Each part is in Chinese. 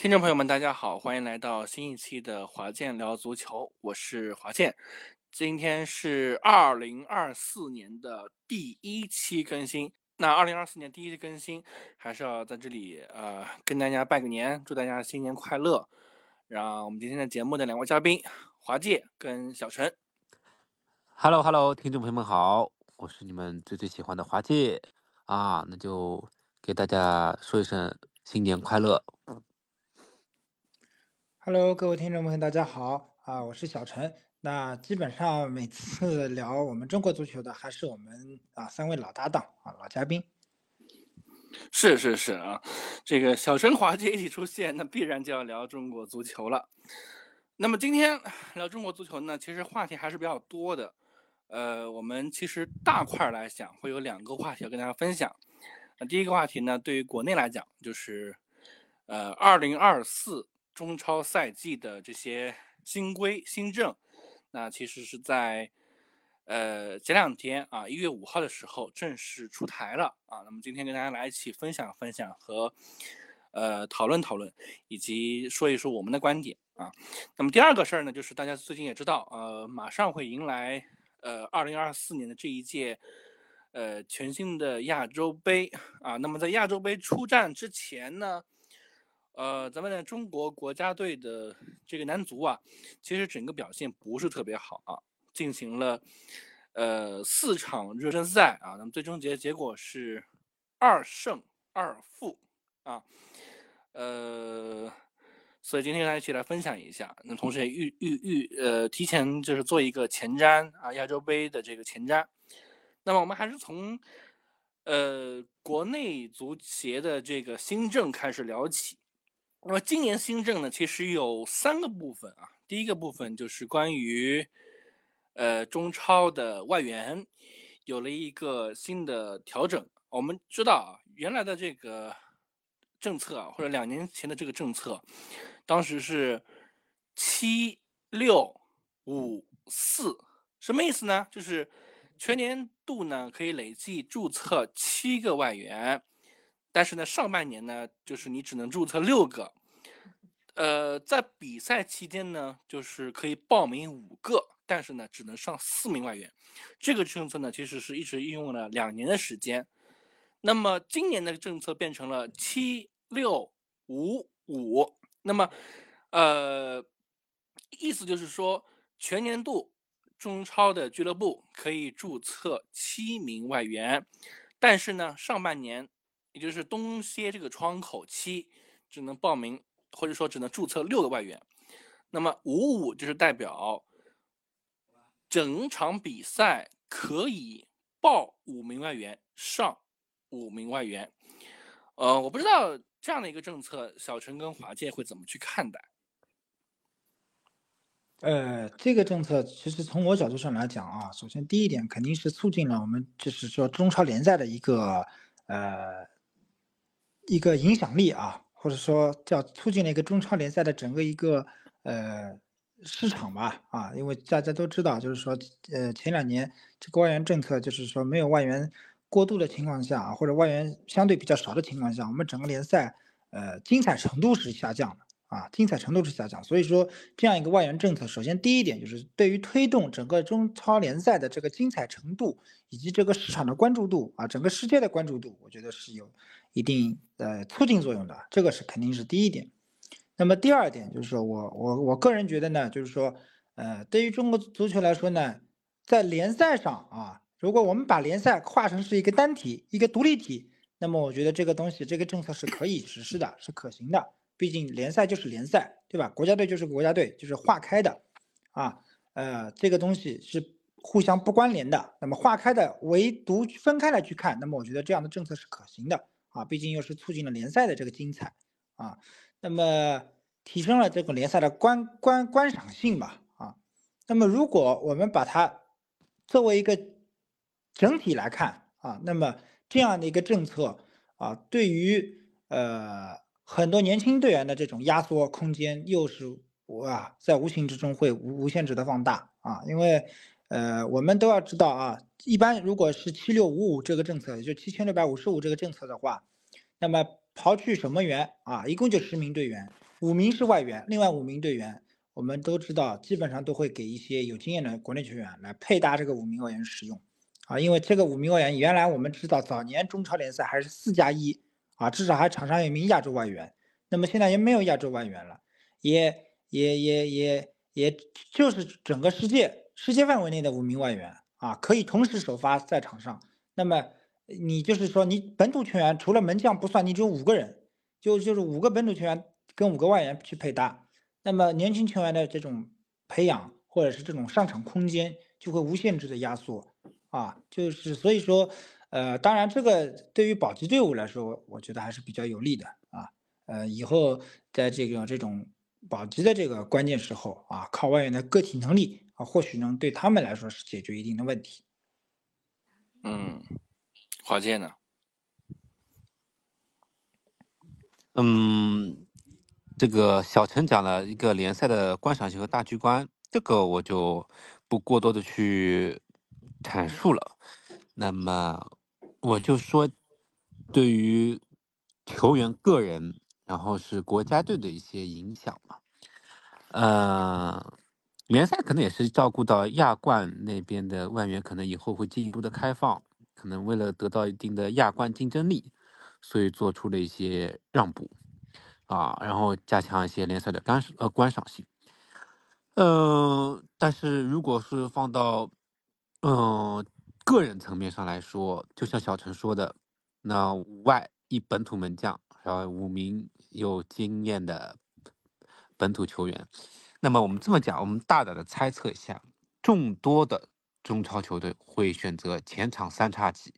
听众朋友们，大家好，欢迎来到新一期的华健聊足球，我是华健。今天是二零二四年的第一期更新。那二零二四年第一期更新，还是要在这里呃跟大家拜个年，祝大家新年快乐。让我们今天的节目的两位嘉宾华健跟小陈。Hello Hello，听众朋友们好，我是你们最最喜欢的华健啊，那就给大家说一声新年快乐。Hello，各位听众朋友，大家好啊，我是小陈。那基本上每次聊我们中国足球的，还是我们啊三位老搭档啊老嘉宾。是是是啊，这个小陈华姐一出现，那必然就要聊中国足球了。那么今天聊中国足球呢，其实话题还是比较多的。呃，我们其实大块来讲，会有两个话题要跟大家分享。那第一个话题呢，对于国内来讲，就是呃，二零二四中超赛季的这些新规新政，那其实是在呃前两天啊，一月五号的时候正式出台了啊。那么今天跟大家来一起分享分享和呃讨论讨论，以及说一说我们的观点啊。那么第二个事儿呢，就是大家最近也知道，呃，马上会迎来。呃，二零二四年的这一届，呃，全新的亚洲杯啊，那么在亚洲杯出战之前呢，呃，咱们的中国国家队的这个男足啊，其实整个表现不是特别好啊，进行了呃四场热身赛啊，那么最终结结果是二胜二负啊，呃。所以今天跟大家一起来分享一下，那同时也预预预呃提前就是做一个前瞻啊，亚洲杯的这个前瞻。那么我们还是从呃国内足协的这个新政开始聊起。那么今年新政呢，其实有三个部分啊。第一个部分就是关于呃中超的外援有了一个新的调整。我们知道啊，原来的这个政策啊，或者两年前的这个政策。当时是七六五四，什么意思呢？就是全年度呢可以累计注册七个外援，但是呢上半年呢就是你只能注册六个，呃，在比赛期间呢就是可以报名五个，但是呢只能上四名外援。这个政策呢其实是一直运用了两年的时间，那么今年的政策变成了七六五五。那么，呃，意思就是说，全年度中超的俱乐部可以注册七名外援，但是呢，上半年，也就是东歇这个窗口期，只能报名或者说只能注册六个外援。那么五五就是代表整场比赛可以报五名外援，上五名外援。呃，我不知道。这样的一个政策，小陈跟华健会怎么去看待？呃，这个政策其实从我角度上来讲啊，首先第一点肯定是促进了我们就是说中超联赛的一个呃一个影响力啊，或者说叫促进了一个中超联赛的整个一个呃市场吧啊，因为大家都知道，就是说呃前两年这个外援政策就是说没有外援。过度的情况下，或者外援相对比较少的情况下，我们整个联赛，呃，精彩程度是下降的啊，精彩程度是下降。所以说，这样一个外援政策，首先第一点就是对于推动整个中超联赛的这个精彩程度以及这个市场的关注度啊，整个世界的关注度，我觉得是有一定呃促进作用的，这个是肯定是第一点。那么第二点就是说我我我个人觉得呢，就是说，呃，对于中国足球来说呢，在联赛上啊。如果我们把联赛划成是一个单体、一个独立体，那么我觉得这个东西、这个政策是可以实施的，是可行的。毕竟联赛就是联赛，对吧？国家队就是国家队，就是划开的，啊，呃，这个东西是互相不关联的。那么划开的，唯独分开来去看，那么我觉得这样的政策是可行的啊。毕竟又是促进了联赛的这个精彩啊，那么提升了这个联赛的观观观赏性吧啊。那么如果我们把它作为一个整体来看啊，那么这样的一个政策啊，对于呃很多年轻队员的这种压缩空间，又是哇，在无形之中会无无限制的放大啊。因为呃我们都要知道啊，一般如果是七六五五这个政策，也就七千六百五十五这个政策的话，那么刨去守门员啊，一共就十名队员，五名是外援，另外五名队员，我们都知道，基本上都会给一些有经验的国内球员来配搭这个五名外援使用，啊，因为这个五名外援原来我们知道早年中超联赛还是四加一，啊，至少还场上有一名亚洲外援，那么现在也没有亚洲外援了，也也也也也就是整个世界世界范围内的五名外援啊，可以同时首发在场上，那么。你就是说，你本土球员除了门将不算，你只有五个人，就就是五个本土球员跟五个外援去配搭，那么年轻球员的这种培养或者是这种上场空间就会无限制的压缩啊，就是所以说，呃，当然这个对于保级队伍来说，我觉得还是比较有利的啊，呃，以后在这个这种保级的这个关键时候啊，靠外援的个体能力啊，或许能对他们来说是解决一定的问题。嗯。华健呢？嗯，这个小陈讲了一个联赛的观赏性和大局观，这个我就不过多的去阐述了。那么我就说，对于球员个人，然后是国家队的一些影响嘛。呃，联赛可能也是照顾到亚冠那边的外援，可能以后会进一步的开放。可能为了得到一定的亚冠竞争力，所以做出了一些让步，啊，然后加强一些联赛的干呃观赏性。嗯，但是如果是放到嗯个人层面上来说，就像小陈说的，那外一本土门将，然后五名有经验的本土球员，那么我们这么讲，我们大胆的猜测一下，众多的。中超球队会选择前场三叉戟，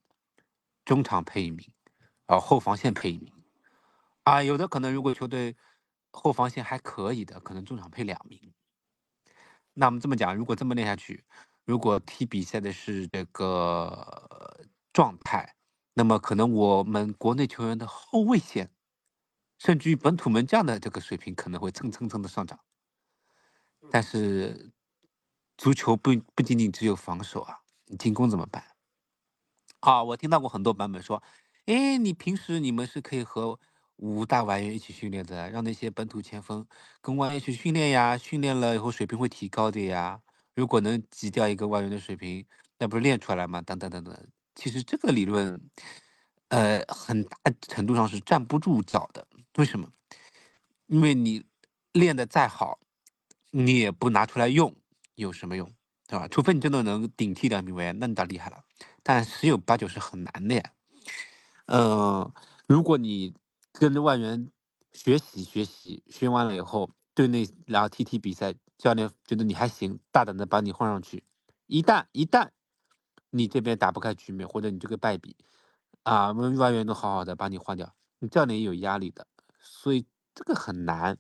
中场配一名，然后后防线配一名，啊，有的可能如果球队后防线还可以的，可能中场配两名。那我们这么讲，如果这么练下去，如果踢比赛的是这个状态，那么可能我们国内球员的后卫线，甚至于本土门将的这个水平可能会蹭蹭蹭的上涨，但是。足球不不仅仅只有防守啊，你进攻怎么办？啊，我听到过很多版本说，哎，你平时你们是可以和五大外援一起训练的，让那些本土前锋跟外援去训练呀，训练了以后水平会提高的呀。如果能挤掉一个外援的水平，那不是练出来吗？等等等等。其实这个理论，呃，很大程度上是站不住脚的。为什么？因为你练的再好，你也不拿出来用。有什么用，对吧？除非你真的能顶替两名外援，那你倒厉害了。但十有八九是很难的呀。嗯，如果你跟着外援学习学习，学完了以后，队内然后踢踢比赛，教练觉得你还行，大胆的把你换上去。一旦一旦你这边打不开局面，或者你这个败笔，啊，我们外援都好好的把你换掉，你教练也有压力的，所以这个很难。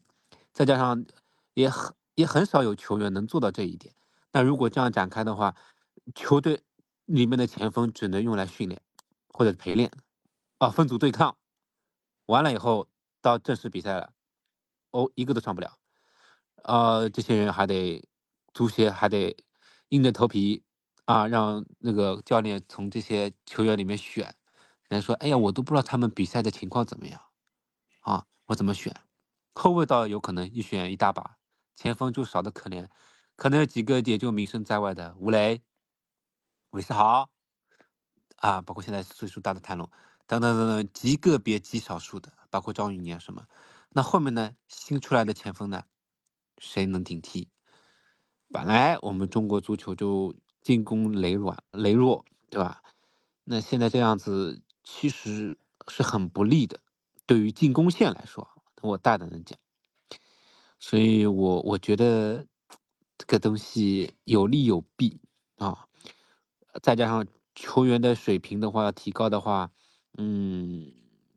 再加上也很。也很少有球员能做到这一点。那如果这样展开的话，球队里面的前锋只能用来训练或者陪练，啊，分组对抗完了以后到正式比赛了，哦，一个都上不了。呃，这些人还得足协还得硬着头皮啊，让那个教练从这些球员里面选。人家说，哎呀，我都不知道他们比赛的情况怎么样啊，我怎么选？后卫倒有可能一选一大把。前锋就少的可怜，可能有几个也就名声在外的吴磊、韦世豪啊，包括现在岁数大的谭龙等等等等，极个别极少数的，包括张玉宁什么。那后面呢，新出来的前锋呢，谁能顶替？本来我们中国足球就进攻羸软羸弱，对吧？那现在这样子其实是很不利的，对于进攻线来说，我大胆的讲。所以，我我觉得这个东西有利有弊啊，再加上球员的水平的话要提高的话，嗯，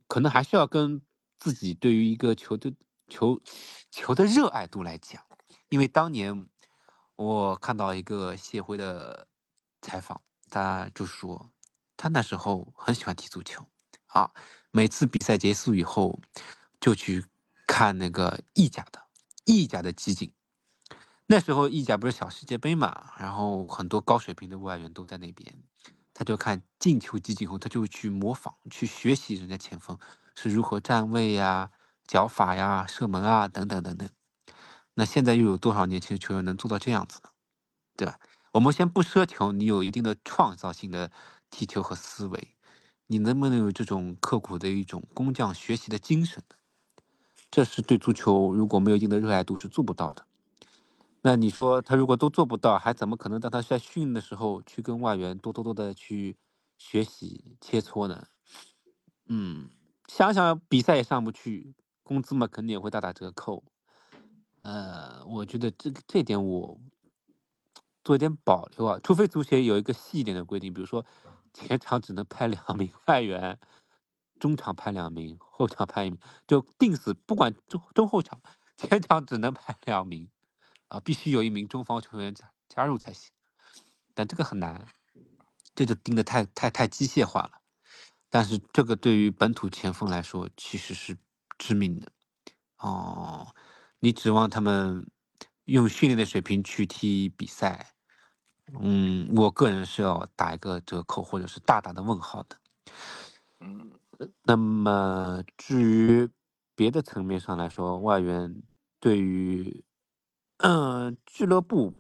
可能还是要跟自己对于一个球队球球的热爱度来讲，因为当年我看到一个谢辉的采访，他就说他那时候很喜欢踢足球啊，每次比赛结束以后就去看那个意甲的。意甲的集锦，那时候意甲不是小世界杯嘛，然后很多高水平的外援都在那边，他就看进球集锦后，他就去模仿、去学习人家前锋是如何站位呀，脚法呀、射门啊等等等等。那现在又有多少年轻球员能做到这样子呢？对吧？我们先不奢求你有一定的创造性的踢球和思维，你能不能有这种刻苦的一种工匠学习的精神？这是对足球如果没有一定的热爱度是做不到的。那你说他如果都做不到，还怎么可能让他在训的时候去跟外援多多多的去学习切磋呢？嗯，想想比赛也上不去，工资嘛肯定也会大打折扣。呃，我觉得这个这点我做一点保留啊，除非足协有一个细一点的规定，比如说前场只能派两名外援，中场派两名，后场派一名，就定死不管中中后场，前场只能派两名。啊，必须有一名中方球员加加入才行，但这个很难，这就定得太太太机械化了。但是这个对于本土前锋来说其实是致命的。哦，你指望他们用训练的水平去踢比赛，嗯，我个人是要打一个折扣或者是大大的问号的。嗯，那么至于别的层面上来说，外援对于。嗯，俱乐部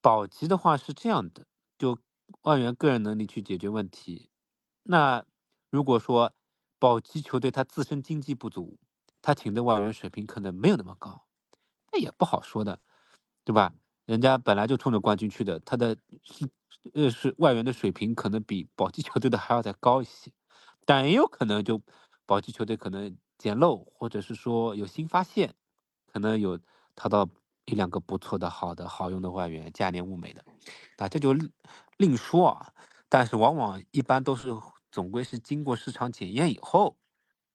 保级的话是这样的，就外援个人能力去解决问题。那如果说保级球队他自身经济不足，他请的外援水平可能没有那么高，那也不好说的，对吧？人家本来就冲着冠军去的，他的是呃是外援的水平可能比保级球队的还要再高一些，但也有可能就保级球队可能捡漏，或者是说有新发现，可能有淘到。一两个不错的、好的、好用的外援，价廉物美的，啊，这就另说啊。但是往往一般都是总归是经过市场检验以后，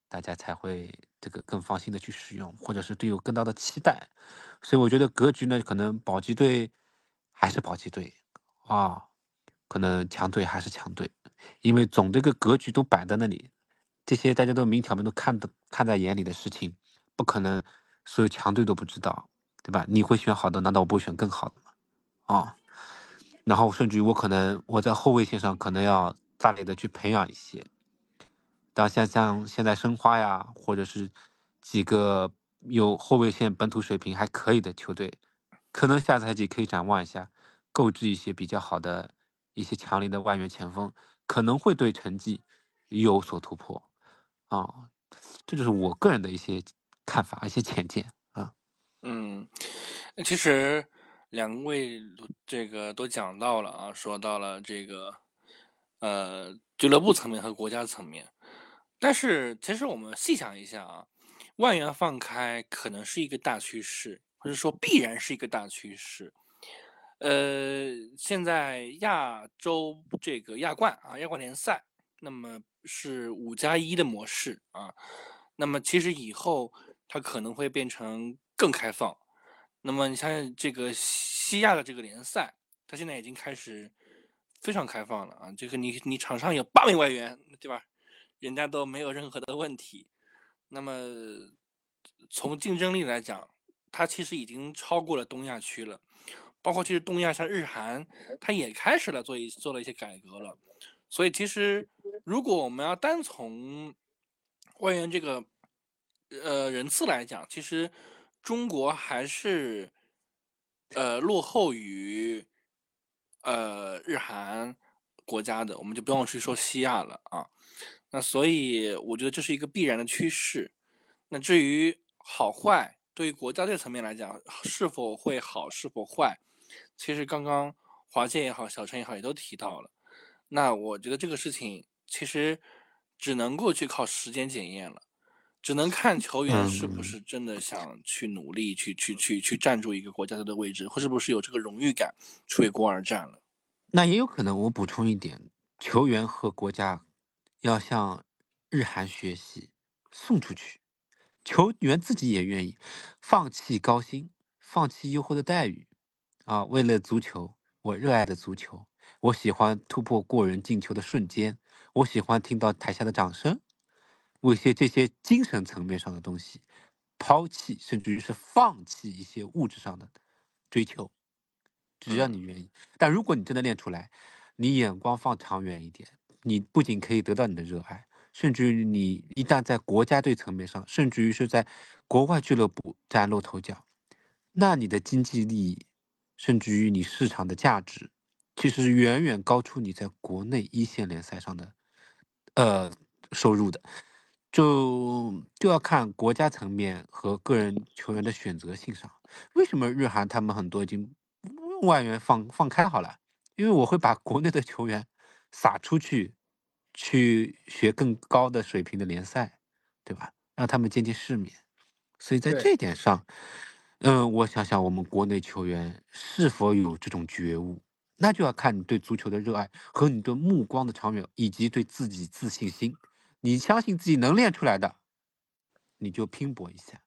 大家才会这个更放心的去使用，或者是对有更大的期待。所以我觉得格局呢，可能保级队还是保级队啊，可能强队还是强队，因为总这个格局都摆在那里，这些大家都明挑明都看的看在眼里的事情，不可能所有强队都不知道。对吧？你会选好的，难道我不会选更好的吗？啊，然后甚至于我可能我在后卫线上可能要大力的去培养一些，当像像现在申花呀，或者是几个有后卫线本土水平还可以的球队，可能下赛季可以展望一下，购置一些比较好的一些强力的外援前锋，可能会对成绩有所突破。啊，这就是我个人的一些看法，一些浅见啊。嗯，其实两位这个都讲到了啊，说到了这个呃俱乐部层面和国家层面，但是其实我们细想一下啊，外援放开可能是一个大趋势，或者说必然是一个大趋势。呃，现在亚洲这个亚冠啊，亚冠联赛，那么是五加一的模式啊，那么其实以后它可能会变成。更开放，那么你像这个西亚的这个联赛，它现在已经开始非常开放了啊！这个你你场上有八名外援，对吧？人家都没有任何的问题。那么从竞争力来讲，它其实已经超过了东亚区了。包括其实东亚像日韩，它也开始了做一做了一些改革了。所以其实如果我们要单从外援这个呃人次来讲，其实。中国还是呃落后于呃日韩国家的，我们就不用去说西亚了啊。那所以我觉得这是一个必然的趋势。那至于好坏，对于国家队层面来讲，是否会好，是否坏，其实刚刚华健也好，小陈也好，也都提到了。那我觉得这个事情其实只能够去靠时间检验了。只能看球员是不是真的想去努力，去去去去站住一个国家队的位置，或是不是有这个荣誉感，为国而战了。那也有可能，我补充一点，球员和国家要向日韩学习，送出去，球员自己也愿意放弃高薪，放弃优厚的待遇，啊，为了足球，我热爱的足球，我喜欢突破过人进球的瞬间，我喜欢听到台下的掌声。为些这些精神层面上的东西，抛弃甚至于是放弃一些物质上的追求，只要你愿意。但如果你真的练出来，你眼光放长远一点，你不仅可以得到你的热爱，甚至于你一旦在国家队层面上，甚至于是在国外俱乐部崭露头角，那你的经济利益，甚至于你市场的价值，其实远远高出你在国内一线联赛上的呃收入的。就就要看国家层面和个人球员的选择性上。为什么日韩他们很多已经外援放放开好了？因为我会把国内的球员撒出去，去学更高的水平的联赛，对吧？让他们见见世面。所以在这一点上，嗯，我想想我们国内球员是否有这种觉悟，那就要看你对足球的热爱和你对目光的长远，以及对自己自信心。你相信自己能练出来的，你就拼搏一下。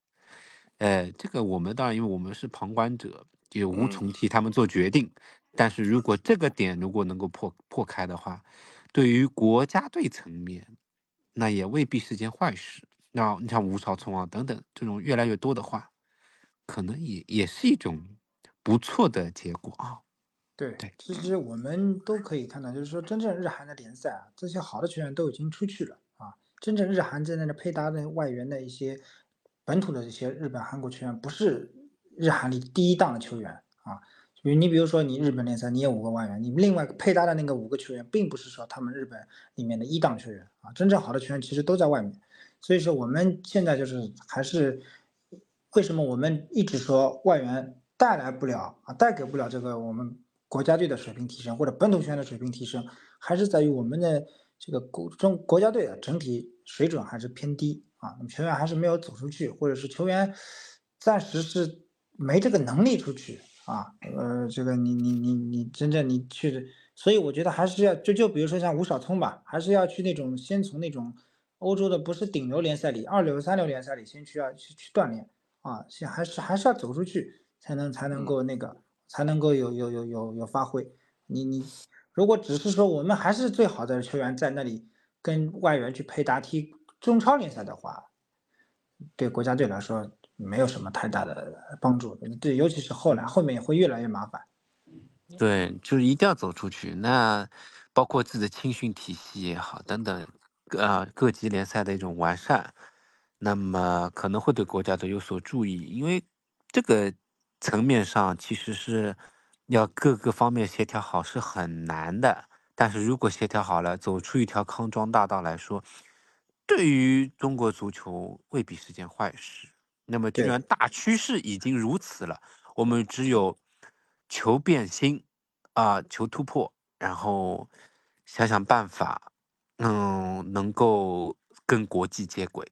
呃，这个我们当然，因为我们是旁观者，也无嗯从替他们做决定。但是如果这个点如果能够破破开的话，对于国家队层面，那也未必是件坏事。那你像吴少聪啊等等这种越来越多的话，可能也也是一种不错的结果啊。对对，其实我们都可以看到，就是说真正日韩的联赛啊，这些好的球员都已经出去了啊。真正日韩在那的配搭的外援的一些本土的这些日本、韩国球员，不是日韩里第一档的球员啊。比如你比如说你日本联赛你有五个外援，你另外配搭的那个五个球员，并不是说他们日本里面的一档球员啊。真正好的球员其实都在外面，所以说我们现在就是还是为什么我们一直说外援带来不了啊，带给不了这个我们国家队的水平提升或者本土球员的水平提升，还是在于我们的这个国中国家队的整体水准还是偏低啊，那么球员还是没有走出去，或者是球员暂时是没这个能力出去啊，呃，这个你你你你真正你去，所以我觉得还是要就就比如说像吴少聪吧，还是要去那种先从那种欧洲的不是顶流联赛里，二流三流联赛里先去要去去锻炼啊，先还是还是要走出去才能才能嗯够那个才能够有有有有有发挥。你你如果只是说我们还是最好的球员在那里跟外援去配搭踢中超联赛的话，对国家队来说没有什么太大的帮助。对，尤其是后来后面也会越来越麻烦。对，就是一定要走出去。那包括自己的青训体系也好，等等，啊、各级联赛的一种完善，那么可能会对国家队有所注意，因为这个层面上其实是要各个方面协调好是很难的。但是如果协调好了，走出一条康庄大道来说，对于中国足球未必是件坏事。那么既然大趋势已经如此了，我们只有求变新啊、求突破，然后想想办法，嗯，能够跟国际接轨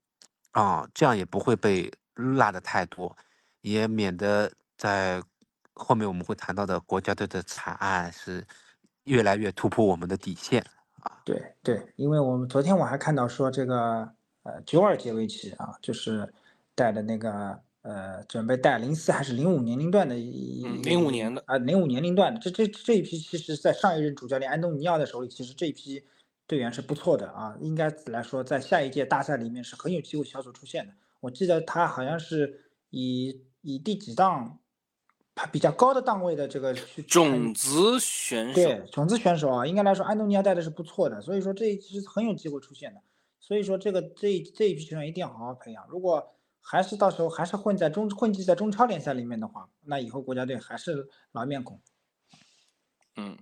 啊，这样也不会被落的太多，也免得在后面我们会谈到的国家队的惨案是越来越突破我们的底线啊。对对，因为我们昨天我还看到说这个呃九尔杰维奇啊，就是带的那个呃准备带零四还是零五年龄段的一嗯05年的啊零五年龄段的这这这一批其实在上一任主教练安东尼奥的手里，其实这一批队员是不错的啊，应该来说在下一届大赛里面是很有机会小组出现的。我记得他好像是以以第几档他比较高的档位的这个去种子选手，对，种子选手啊，应该来说，安东尼奥带的是不错的，所以说这一期是很有机会出现的。所以说这个这这一批球员一定要好好培养。如果还是到时候还是混在中混迹在中超联赛里面的话，那以后国家队还是老面孔。嗯，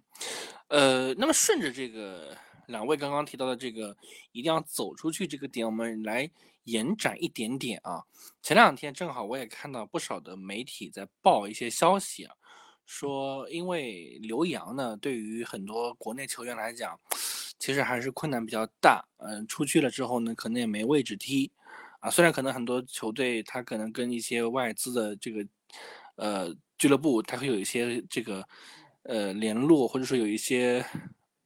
呃，那么顺着这个两位刚刚提到的这个一定要走出去这个点，我们来延展一点点啊。前两天正好我也看到不少的媒体在报一些消息啊，说因为留洋呢，对于很多国内球员来讲，其实还是困难比较大。嗯、出去了之后呢，可能也没位置踢啊。虽然可能很多球队他可能跟一些外资的这个呃俱乐部，他会有一些这个呃联络，或者说有一些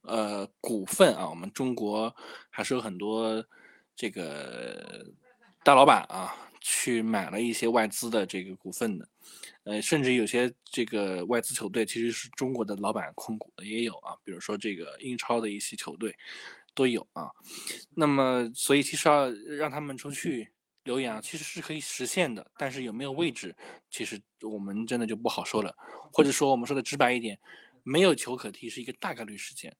呃股份啊。我们中国还是有很多这个大老板啊，去买了一些外资的这个股份的。呃，甚至有些这个外资球队其实是中国的老板控股的也有啊，比如说这个英超的一些球队都有啊。那么，所以其实要让他们出去留洋，其实是可以实现的，但是有没有位置，其实我们真的就不好说了。或者说，我们说的直白一点，没有球可踢是一个大概率事件。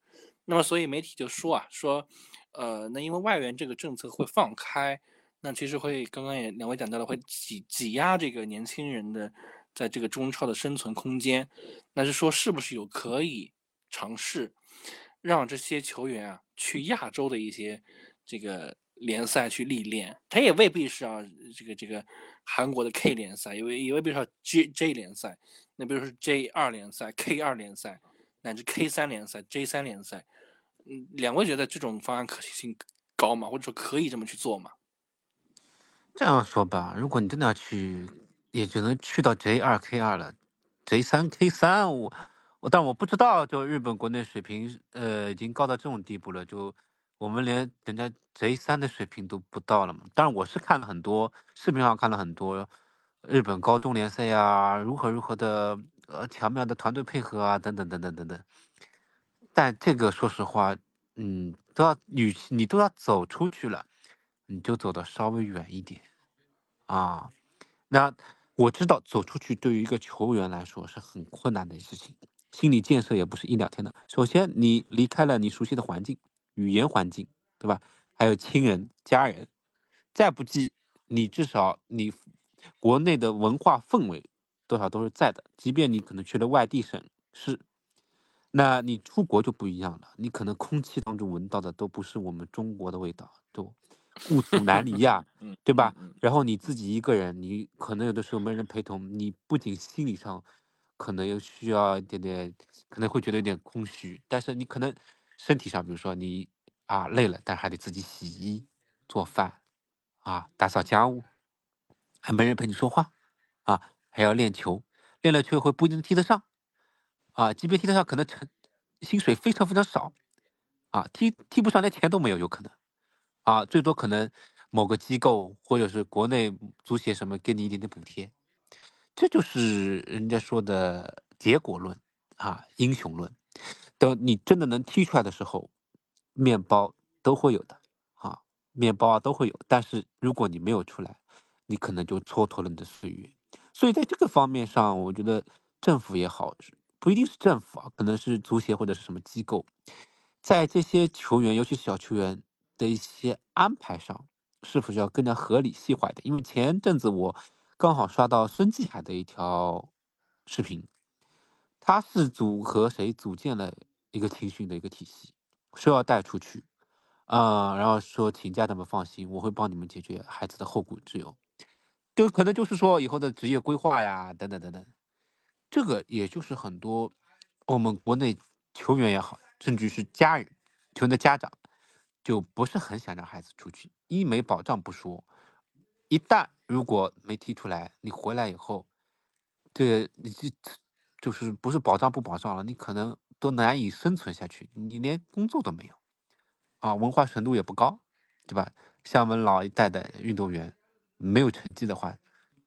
那么，所以媒体就说啊，说，呃，那因为外援这个政策会放开，那其实会刚刚也两位讲到了，会挤挤压这个年轻人的在这个中超的生存空间。那是说是不是有可以尝试让这些球员啊去亚洲的一些这个联赛去历练？他也未必是啊，这个这个韩国的 K 联赛，也未也未必是要 J J 联赛。那比如说 J 二联赛、K 二联赛，乃至 K 三联赛、J 三联赛。嗯，两位觉得这种方案可行性高吗？或者说可以这么去做吗？这样说吧，如果你真的要去，也只能去到 J 二 K 二了，J 三 K 三，我我但我不知道，就日本国内水平，呃，已经高到这种地步了，就我们连人家 J 三的水平都不到了嘛。但是，我是看了很多视频上看了很多日本高中联赛呀，如何如何的呃巧妙的团队配合啊，等等等等等等。但这个说实话，嗯，都要与其你都要走出去了，你就走的稍微远一点，啊，那我知道走出去对于一个球员来说是很困难的事情，心理建设也不是一两天的。首先，你离开了你熟悉的环境，语言环境，对吧？还有亲人、家人，再不济，你至少你国内的文化氛围多少都是在的，即便你可能去了外地省市。那你出国就不一样了，你可能空气当中闻到的都不是我们中国的味道，都故土难离呀，对吧？然后你自己一个人，你可能有的时候没人陪同，你不仅心理上可能又需要一点点，可能会觉得有点空虚，但是你可能身体上，比如说你啊累了，但还得自己洗衣做饭啊，打扫家务，还没人陪你说话啊，还要练球，练了球会不一定踢得上。啊，即便踢得上，可能成薪水非常非常少，啊，踢踢不上连钱都没有，有可能，啊，最多可能某个机构或者是国内足协什么给你一点点补贴，这就是人家说的结果论啊，英雄论。等你真的能踢出来的时候，面包都会有的啊，面包啊都会有。但是如果你没有出来，你可能就蹉跎了你的岁月。所以在这个方面上，我觉得政府也好。不一定是政府啊，可能是足协或者是什么机构，在这些球员，尤其小球员的一些安排上，是否是要更加合理细化一点？因为前阵子我刚好刷到孙继海的一条视频，他是组和谁组建了一个青训的一个体系，说要带出去，啊，然后说请家长们放心，我会帮你们解决孩子的后顾之忧，就可能就是说以后的职业规划呀，等等等等。这个也就是很多我们国内球员也好，甚至是家人、球员的家长，就不是很想让孩子出去。一没保障不说，一旦如果没踢出来，你回来以后，这你这就是不是保障不保障了，你可能都难以生存下去，你连工作都没有，啊，文化程度也不高，对吧？像我们老一代的运动员，没有成绩的话，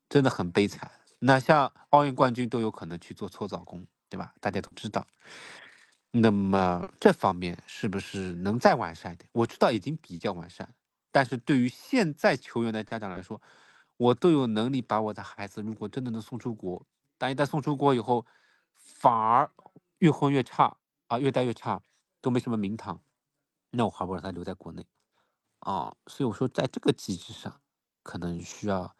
真的很悲惨。那像奥运冠军都有可能去做搓澡工，对吧？大家都知道。那么这方面是不是能再完善一点？我知道已经比较完善，但是对于现在球员的家长来说，我都有能力把我的孩子，如果真的能送出国，但一旦送出国以后，反而越混越差啊，越带越差，都没什么名堂，那我还不如让他留在国内啊。所以我说，在这个机制上，可能需要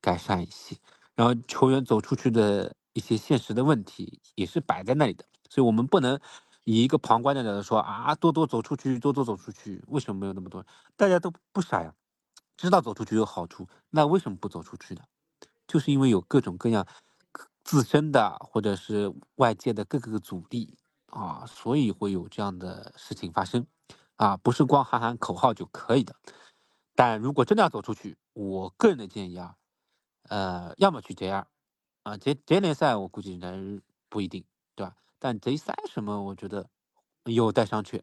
改善一些。然后球员走出去的一些现实的问题也是摆在那里的，所以我们不能以一个旁观者的说啊，多多走出去，多多走出去，为什么没有那么多？大家都不傻呀，知道走出去有好处，那为什么不走出去呢？就是因为有各种各样自身的或者是外界的各个阻力啊，所以会有这样的事情发生啊，不是光喊喊口号就可以的。但如果真的要走出去，我个人的建议啊。呃，要么去 J 二，啊，J J 联赛我估计应该不一定，对吧？但 J 三什么，我觉得有待商榷，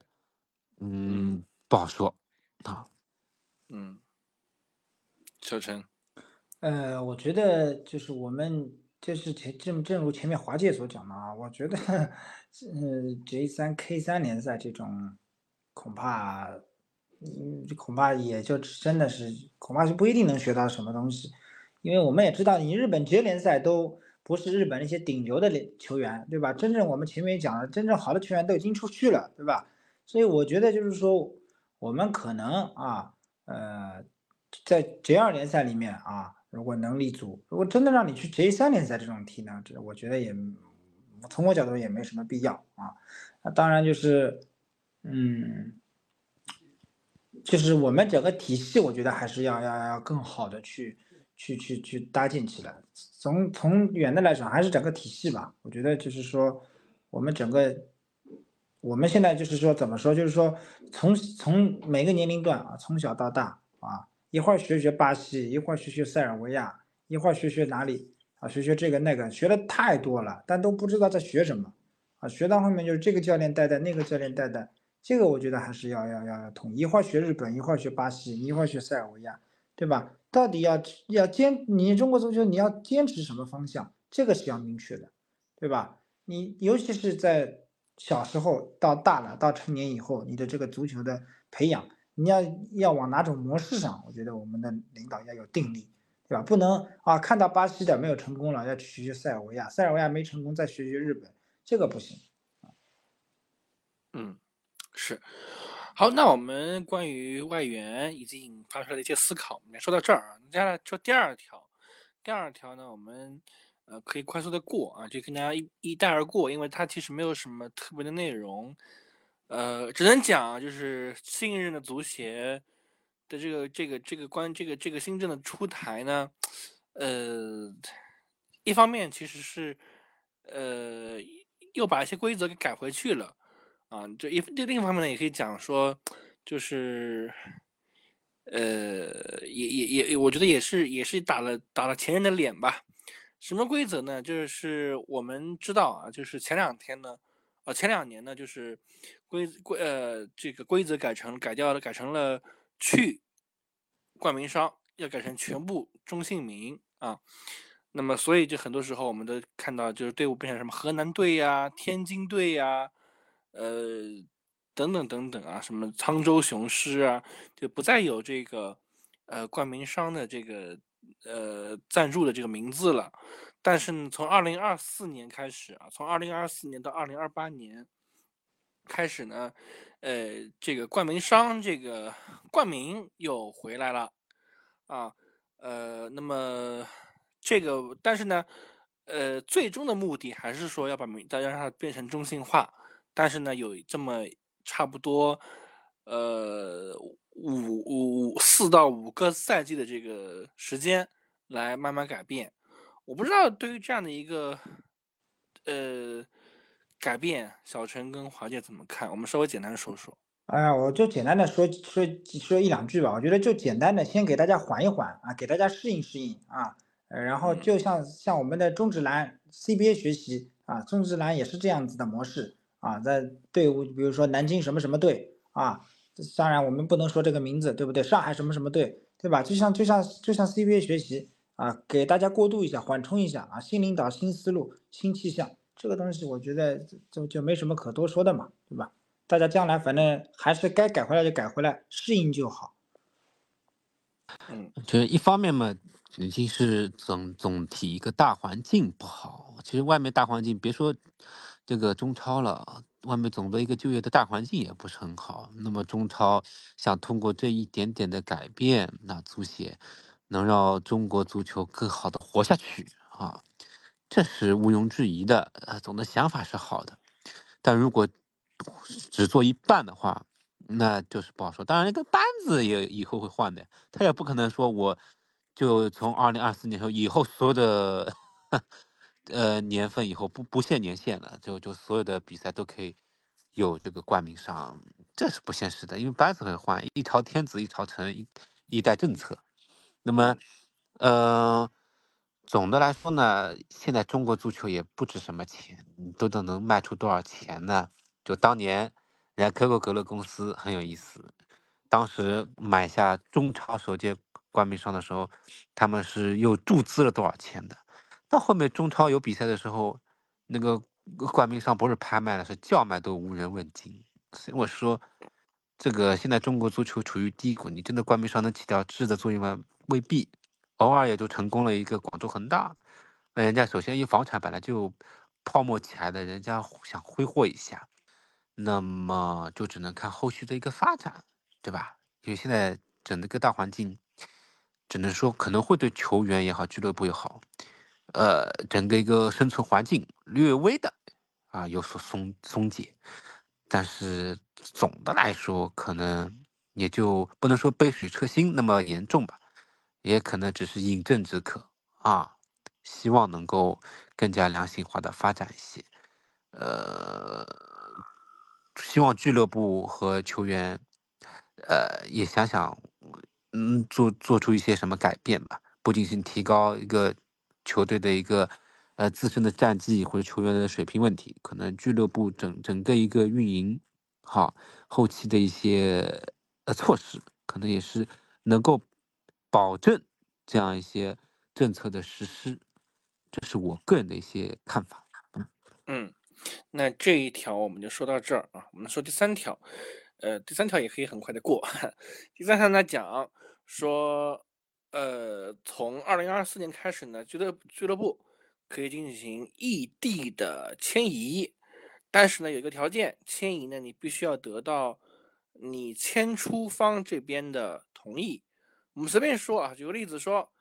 嗯，不好说，啊，嗯，小陈，呃，我觉得就是我们就是前正正如前面华界所讲的啊，我觉得，呃，J 三 K 三联赛这种恐怕，嗯，恐怕也就真的是恐怕是不一定能学到什么东西。因为我们也知道，你日本职业联赛都不是日本那些顶流的联球员，对吧？真正我们前面讲了，真正好的球员都已经出去了，对吧？所以我觉得就是说，我们可能啊，呃，在 J 二联赛里面啊，如果能立足，如果真的让你去 J 三联赛这种踢呢，这我觉得也从我角度也没什么必要啊。那当然就是，嗯，就是我们整个体系，我觉得还是要要要更好的去去去去搭建起来。从从远的来讲，还是整个体系吧。我觉得就是说，我们整个。我们现在就是说，怎么说？就是说，从从每个年龄段啊，从小到大啊，一会儿学学巴西，一会儿学学塞尔维亚，一会儿学学哪里啊，学学这个那个，学的太多了，但都不知道在学什么啊。学到后面就是这个教练带带，那个教练带带，这个我觉得还是要要要要统一。一会儿学日本，一会儿学巴西，一会儿学塞尔维亚，对吧？到底要要坚，你中国足球你要坚持什么方向？这个是要明确的，对吧？你尤其是在。小时候到大了，到成年以后，你的这个足球的培养，你要要往哪种模式上？我觉得我们的领导要有定力，对吧？不能啊，看到巴西的没有成功了，要去学学塞尔维亚，塞尔维亚没成功再学学日本，这个不行。嗯，是。好，那我们关于外援以及引发出来的一些思考，我们说到这儿啊。接下来说第二条，第二条呢，我们。呃，可以快速的过啊，就跟大家一一带而过，因为它其实没有什么特别的内容，呃，只能讲就是新一任的足协的这个这个这个关这个这个新政的出台呢，呃，一方面其实是呃又把一些规则给改回去了啊，这一这另一方面呢，也可以讲说就是呃也也也我觉得也是也是打了打了前任的脸吧。什么规则呢？就是我们知道啊，就是前两天呢，呃，前两年呢，就是规规呃这个规则改成改掉了，改成了去冠名商要改成全部中姓名啊。那么所以就很多时候我们都看到，就是队伍变成什么河南队呀、天津队呀，呃等等等等啊，什么沧州雄狮啊，就不再有这个呃冠名商的这个。呃，赞助的这个名字了，但是呢，从二零二四年开始啊，从二零二四年到二零二八年开始呢，呃，这个冠名商这个冠名又回来了啊，呃，那么这个，但是呢，呃，最终的目的还是说要把名，大家让它变成中性化，但是呢，有这么差不多，呃。五五四到五个赛季的这个时间来慢慢改变，我不知道对于这样的一个呃改变，小陈跟华姐怎么看？我们稍微简单的说说。哎呀，我就简单的说说说一两句吧。我觉得就简单的先给大家缓一缓啊，给大家适应适应啊。呃，然后就像像我们的中职篮 CBA 学习啊，中职篮也是这样子的模式啊，在队伍比如说南京什么什么队啊。当然，我们不能说这个名字，对不对？上海什么什么队，对吧？就像就像就像 CBA 学习啊，给大家过渡一下，缓冲一下啊，新领导、新思路、新气象，这个东西我觉得就就没什么可多说的嘛，对吧？大家将来反正还是该改回来就改回来，适应就好。嗯，就是一方面嘛，已经是总总体一个大环境不好。其实外面大环境，别说这个中超了。外面总的一个就业的大环境也不是很好，那么中超想通过这一点点的改变，那足协能让中国足球更好的活下去啊，这是毋庸置疑的。呃，总的想法是好的，但如果只做一半的话，那就是不好说。当然，那个班子也以后会换的，他也不可能说我就从二零二四年后以后所有的。呃，年份以后不不限年限了，就就所有的比赛都可以有这个冠名商，这是不现实的，因为班子会换，一朝天子一朝臣，一一代政策。那么，呃，总的来说呢，现在中国足球也不值什么钱，都都能卖出多少钱呢？就当年人家可口可乐公司很有意思，当时买下中超首届冠名商的时候，他们是又注资了多少钱的？到后面中超有比赛的时候，那个冠名商不是拍卖了，是叫卖都无人问津。所以我说，这个现在中国足球处于低谷，你真的冠名商能起到质的作用吗？未必，偶尔也就成功了一个广州恒大。那人家首先因房产本来就泡沫起来的，人家想挥霍一下，那么就只能看后续的一个发展。对吧？因为现在整个大环境，只能说可能会对球员也好，俱乐部也好，呃，整个一个生存环境略微的啊有所松松解，但是总的来说，可能也就不能说杯水车薪那么严重吧，也可能只是饮鸩止渴啊。希望能够更加良性化的发展一些，呃，希望俱乐部和球员，呃，也想想，嗯，做做出一些什么改变吧，不仅仅提高一个球队的一个呃自身的战绩或者球员的水平问题，可能俱乐部整整个一个运营好后期的一些呃措施，可能也是能够保证这样一些政策的实施。这是我个人的一些看法。嗯，那这一条我们就说到这儿啊。我们说第三条，呃，第三条也可以很快的过。第三条呢讲说，呃，从二零二四年开始呢，俱乐俱乐部可以进行异地的迁移，但是呢有一个条件，迁移呢你必须要得到你迁出方这边的同意。我们随便说啊，举个例子说，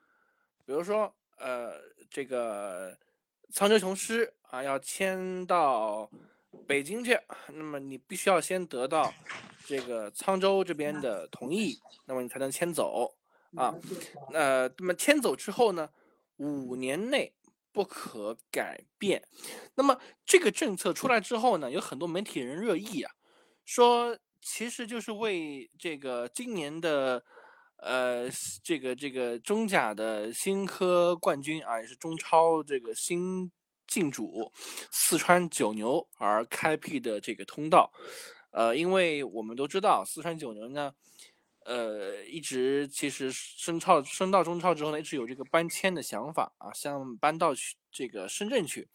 比如说。呃，这个沧州雄狮啊，要迁到北京去，那么你必须要先得到这个沧州这边的同意，那么你才能迁走啊。那那么迁走之后呢，五年内不可改变。那么这个政策出来之后呢，有很多媒体人热议啊，说其实就是为这个今年的。呃，这个这个中甲的新科冠军啊，也是中超这个新进主四川九牛而开辟的这个通道。呃，因为我们都知道四川九牛呢，呃，一直其实升超升到中超之后呢，一直有这个搬迁的想法啊，想搬到去这个深圳去。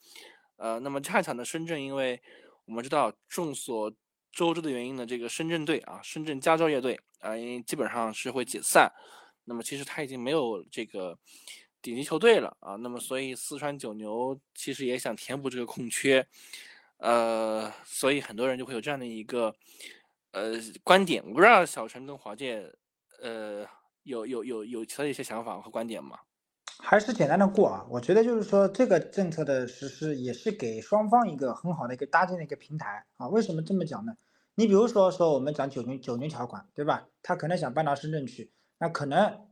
呃，那么恰巧呢，深圳因为我们知道众所周知的原因呢，这个深圳队啊，深圳佳兆业队。啊，因为基本上是会解散，那么其实他已经没有这个顶级球队了啊，那么所以四川九牛其实也想填补这个空缺，呃，所以很多人就会有这样的一个呃观点，我不知道小陈跟华健呃有有有有其他一些想法和观点吗？还是简单的过啊，我觉得就是说这个政策的实施也是给双方一个很好的一个搭建的一个平台啊，为什么这么讲呢？你比如说说我们讲九牛九牛条款，对吧？他可能想搬到深圳去，那可能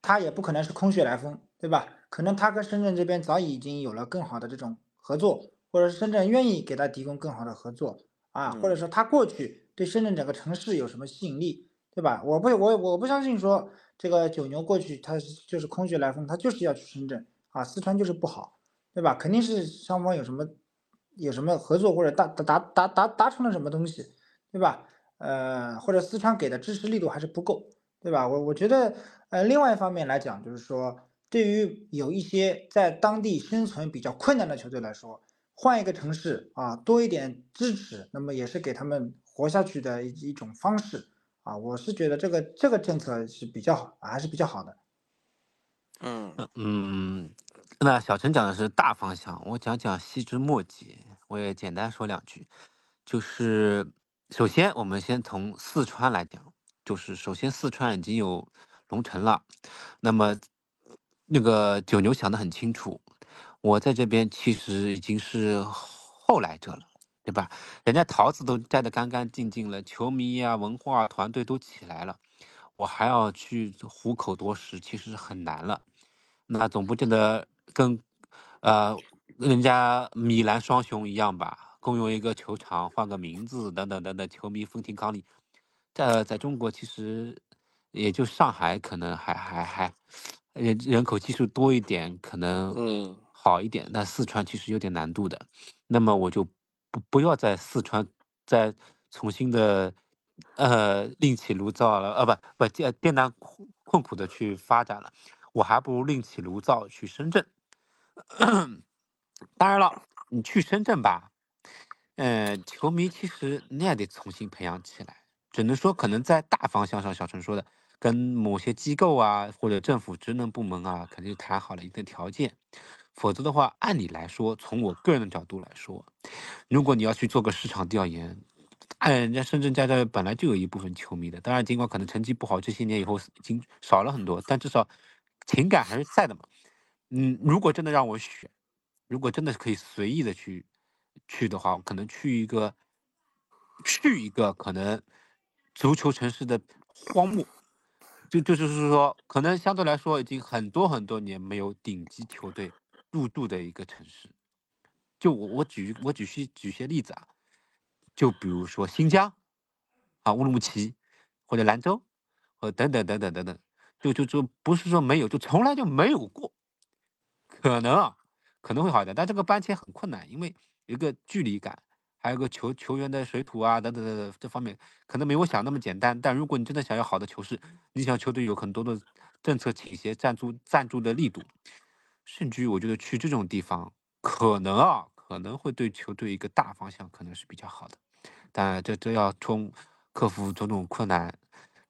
他也不可能是空穴来风，对吧？可能他跟深圳这边早已经有了更好的这种合作，或者是深圳愿意给他提供更好的合作啊，或者说他过去对深圳整个城市有什么吸引力，对吧？我不我我不相信说这个九牛过去他就是空穴来风，他就是要去深圳啊，四川就是不好，对吧？肯定是双方有什么有什么合作或者达达达达达成了什么东西。对吧？呃，或者四川给的支持力度还是不够，对吧？我我觉得，呃，另外一方面来讲，就是说，对于有一些在当地生存比较困难的球队来说，换一个城市啊，多一点支持，那么也是给他们活下去的一一种方式啊。我是觉得这个这个政策是比较好，还是比较好的。嗯嗯，那小陈讲的是大方向，我讲讲细枝末节，我也简单说两句，就是。首先，我们先从四川来讲，就是首先四川已经有龙城了，那么那个九牛想得很清楚，我在这边其实已经是后来者了，对吧？人家桃子都摘得干干净净了，球迷啊、文化团队都起来了，我还要去虎口夺食，其实很难了。那总不见得跟呃人家米兰双雄一样吧？共用一个球场，换个名字，等等等等，球迷风情康里，在在中国其实也就上海可能还还还人人口基数多一点，可能嗯好一点。那四川其实有点难度的，那么我就不不要在四川再重新的呃另起炉灶了，呃不不艰艰难困困苦的去发展了，我还不如另起炉灶去深圳。当然了，你去深圳吧。嗯，球迷其实你也得重新培养起来，只能说可能在大方向上，小陈说的，跟某些机构啊或者政府职能部门啊，肯定谈好了一定条件，否则的话，按理来说，从我个人的角度来说，如果你要去做个市场调研，按，人家深圳家家本来就有一部分球迷的，当然尽管可能成绩不好，这些年以后已经少了很多，但至少情感还是在的嘛。嗯，如果真的让我选，如果真的可以随意的去去的话，可能去一个去一个可能足球城市的荒漠，就就就是说，可能相对来说已经很多很多年没有顶级球队入度的一个城市。就我我举我举些举些例子啊，就比如说新疆啊乌鲁木齐或者兰州，或等等等等等等，就就就不是说没有，就从来就没有过。可能啊可能会好一点，但这个搬迁很困难，因为一个距离感，还有个球球员的水土啊等等等等这方面，可能没我想那么简单。但如果你真的想要好的球市，你想球队有很多的政策倾斜、赞助赞助的力度，甚至于我觉得去这种地方，可能啊。可能会对球队一个大方向可能是比较好的，但这都要从克服种种困难，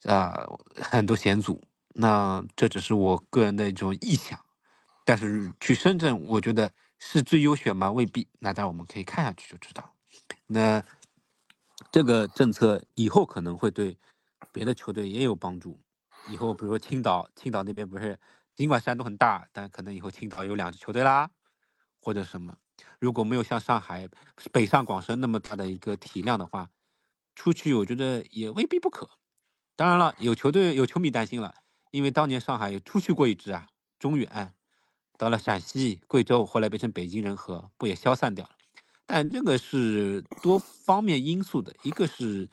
啊，很多险阻。那这只是我个人的一种臆想，但是去深圳，我觉得是最优选吗？未必。那待我们可以看下去就知道。那这个政策以后可能会对别的球队也有帮助。以后比如说青岛，青岛那边不是尽管山东很大，但可能以后青岛有两支球队啦，或者什么。如果没有像上海、北上广深那么大的一个体量的话，出去我觉得也未必不可。当然了，有球队有球迷担心了，因为当年上海出去过一支啊，中远，到了陕西、贵州，后来变成北京人和，不也消散掉了？但这个是多方面因素的，一个是，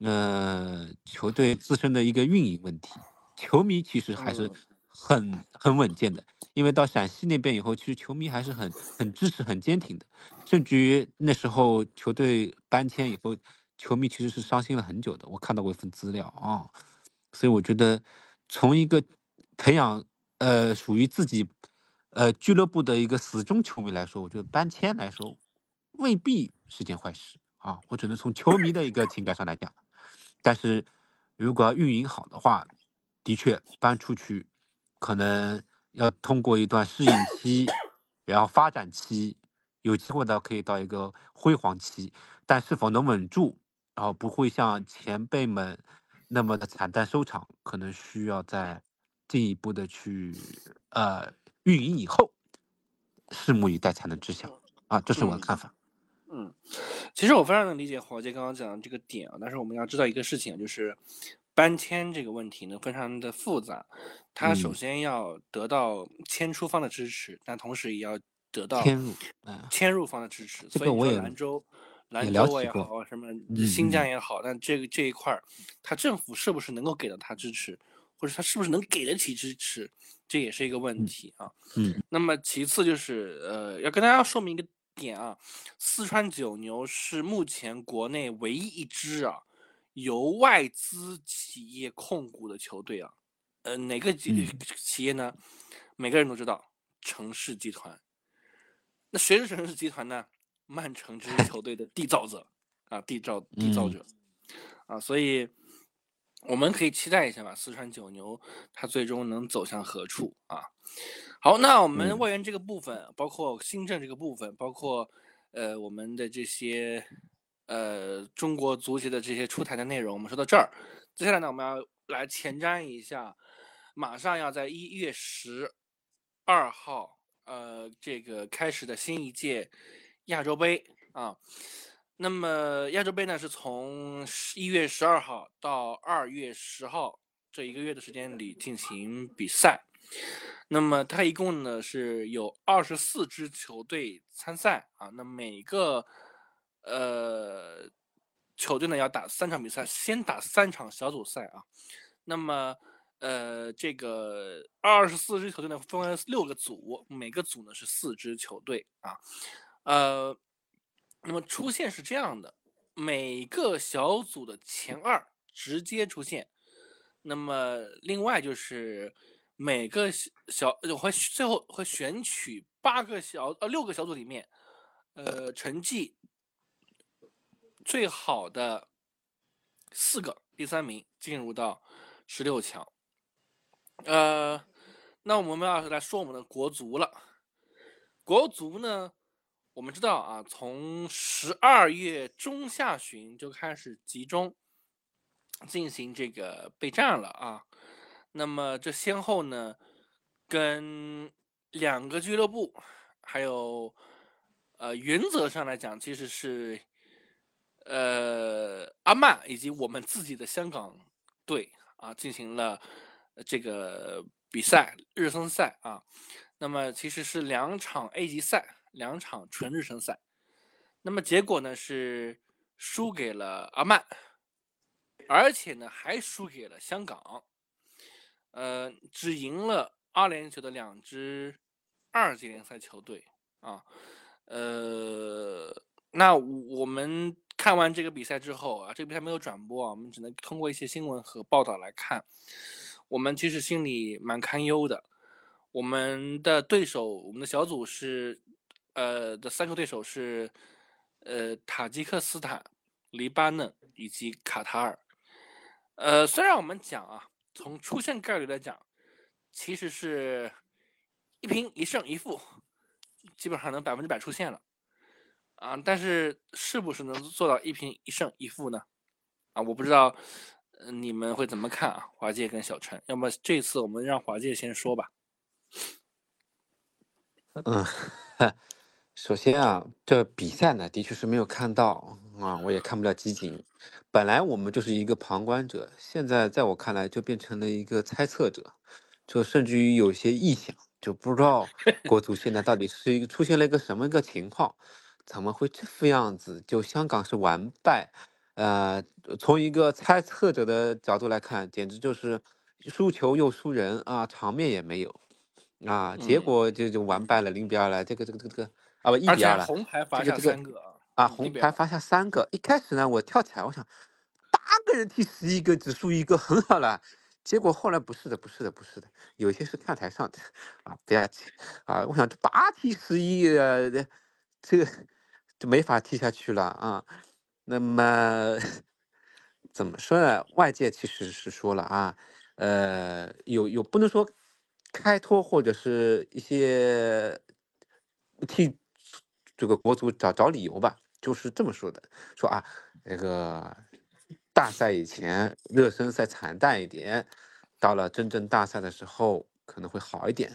呃，球队自身的一个运营问题，球迷其实还是很很稳健的。因为到陕西那边以后，其实球迷还是很很支持、很坚挺的，甚至于那时候球队搬迁以后，球迷其实是伤心了很久的。我看到过一份资料啊，所以我觉得从一个培养呃属于自己呃俱乐部的一个死忠球迷来说，我觉得搬迁来说未必是件坏事啊。我只能从球迷的一个情感上来讲，但是如果要运营好的话，的确搬出去可能。要通过一段适应期，然后发展期，有机会的可以到一个辉煌期，但是否能稳住，然后不会像前辈们那么的惨淡收场，可能需要再进一步的去呃运营以后，拭目以待才能知晓啊，这是我的看法。嗯，其实我非常能理解华杰刚刚讲的这个点啊，但是我们要知道一个事情，就是。搬迁这个问题呢，非常的复杂。它首先要得到迁出方的支持，但同时也要得到迁入迁入方的支持。所以说兰州、兰州也好，什么新疆也好，但这个这一块儿，他政府是不是能够给到他支持，或者他是不是能给得起支持，这也是一个问题啊。嗯。那么其次就是，呃，要跟大家说明一个点啊，四川九牛是目前国内唯一一支啊。由外资企业控股的球队啊，呃，哪个企企业呢？每个人都知道，城市集团。那谁是城市集团呢？曼城这支球队的缔造者啊，缔造缔造者啊，所以我们可以期待一下吧，四川九牛它最终能走向何处啊？好，那我们外援这个部分，包括新政这个部分，包括呃我们的这些。呃，中国足协的这些出台的内容，我们说到这儿，接下来呢，我们要来前瞻一下，马上要在一月十二号，呃，这个开始的新一届亚洲杯啊。那么亚洲杯呢，是从十一月十二号到二月十号这一个月的时间里进行比赛。那么它一共呢是有二十四支球队参赛啊，那每个。呃，球队呢要打三场比赛，先打三场小组赛啊。那么，呃，这个二十四支球队呢分为六个组，每个组呢是四支球队啊。呃，那么出线是这样的，每个小组的前二直接出线。那么另外就是每个小会最后会选取八个小呃六个小组里面，呃成绩。最好的四个第三名进入到十六强。呃，那我们要来说我们的国足了。国足呢，我们知道啊，从十二月中下旬就开始集中进行这个备战了啊。那么这先后呢，跟两个俱乐部，还有呃，原则上来讲，其实是呃阿曼以及我们自己的香港队啊，进行了这个比赛热身赛啊。那么其实是两场 A 级赛，两场纯日程赛。那么结果呢是输给了阿曼，而且呢还输给了香港，呃，只赢了阿联酋的两支二级联赛球队啊。呃，那我们看完这个比赛之后啊，这个比赛没有转播啊，我们只能通过一些新闻和报道来看，我们其实心里蛮堪忧的。我们的对手，我们的小组是，呃，的三个对手是，呃，塔吉克斯坦、黎巴嫩以及卡塔尔。呃，虽然我们讲啊，从出线概率来讲，其实是一平一胜一负，基本上能百分之百出线了，啊，但是是不是能做到一平一胜一负呢？啊，我不知道，你们会怎么看啊？华界跟小陈，要么这次我们让华界先说吧。嗯，首先啊，这比赛呢，的确是没有看到啊，我也看不了集锦。本来我们就是一个旁观者，现在在我看来就变成了一个猜测者，就甚至于有些臆想，就不知道国足现在到底是一个出现了一个什么一个情况，怎么会这副样子？就香港是完败，呃，从一个猜测者的角度来看，简直就是输球又输人啊，场面也没有。啊，结果就就完败了，零比二了。这个这个这个这个啊不一比二了。红牌罚下三个啊，红牌罚下三个。一开始呢，我跳起来，我想八个人踢十一个，只输一个很好了。结果后来不是的，不是的，不是的，有些是看台上的啊，不要紧啊。我想这八踢十一，这个就没法踢下去了啊。那么 怎么说呢？外界其实是说了啊，呃，有有不能说。开脱或者是一些替这个国足找找理由吧，就是这么说的，说啊，那个大赛以前热身赛惨淡一点，到了真正大赛的时候可能会好一点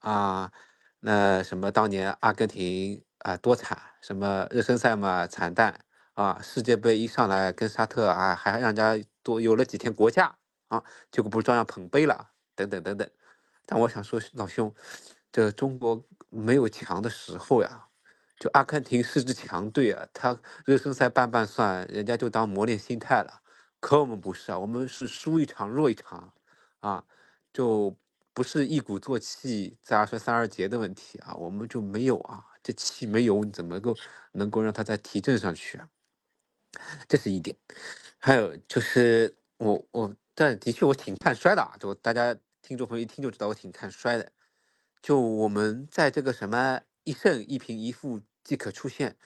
啊。那什么当年阿根廷啊多惨，什么热身赛嘛惨淡啊，世界杯一上来跟沙特啊还让人家多有了几天国假啊，结果不是照样捧杯了，等等等等。但我想说，老兄，这中国没有强的时候呀。就阿根廷是支强队啊，他热身赛半半算，人家就当磨练心态了。可我们不是啊，我们是输一场弱一场，啊，就不是一鼓作气再而衰三而竭的问题啊，我们就没有啊，这气没有，你怎么够能够让他再提振上去啊？这是一点。还有就是我我，但的确我挺看衰的啊，就大家。听众朋友一听就知道我挺看衰的，就我们在这个什么一胜一平一负即可出现，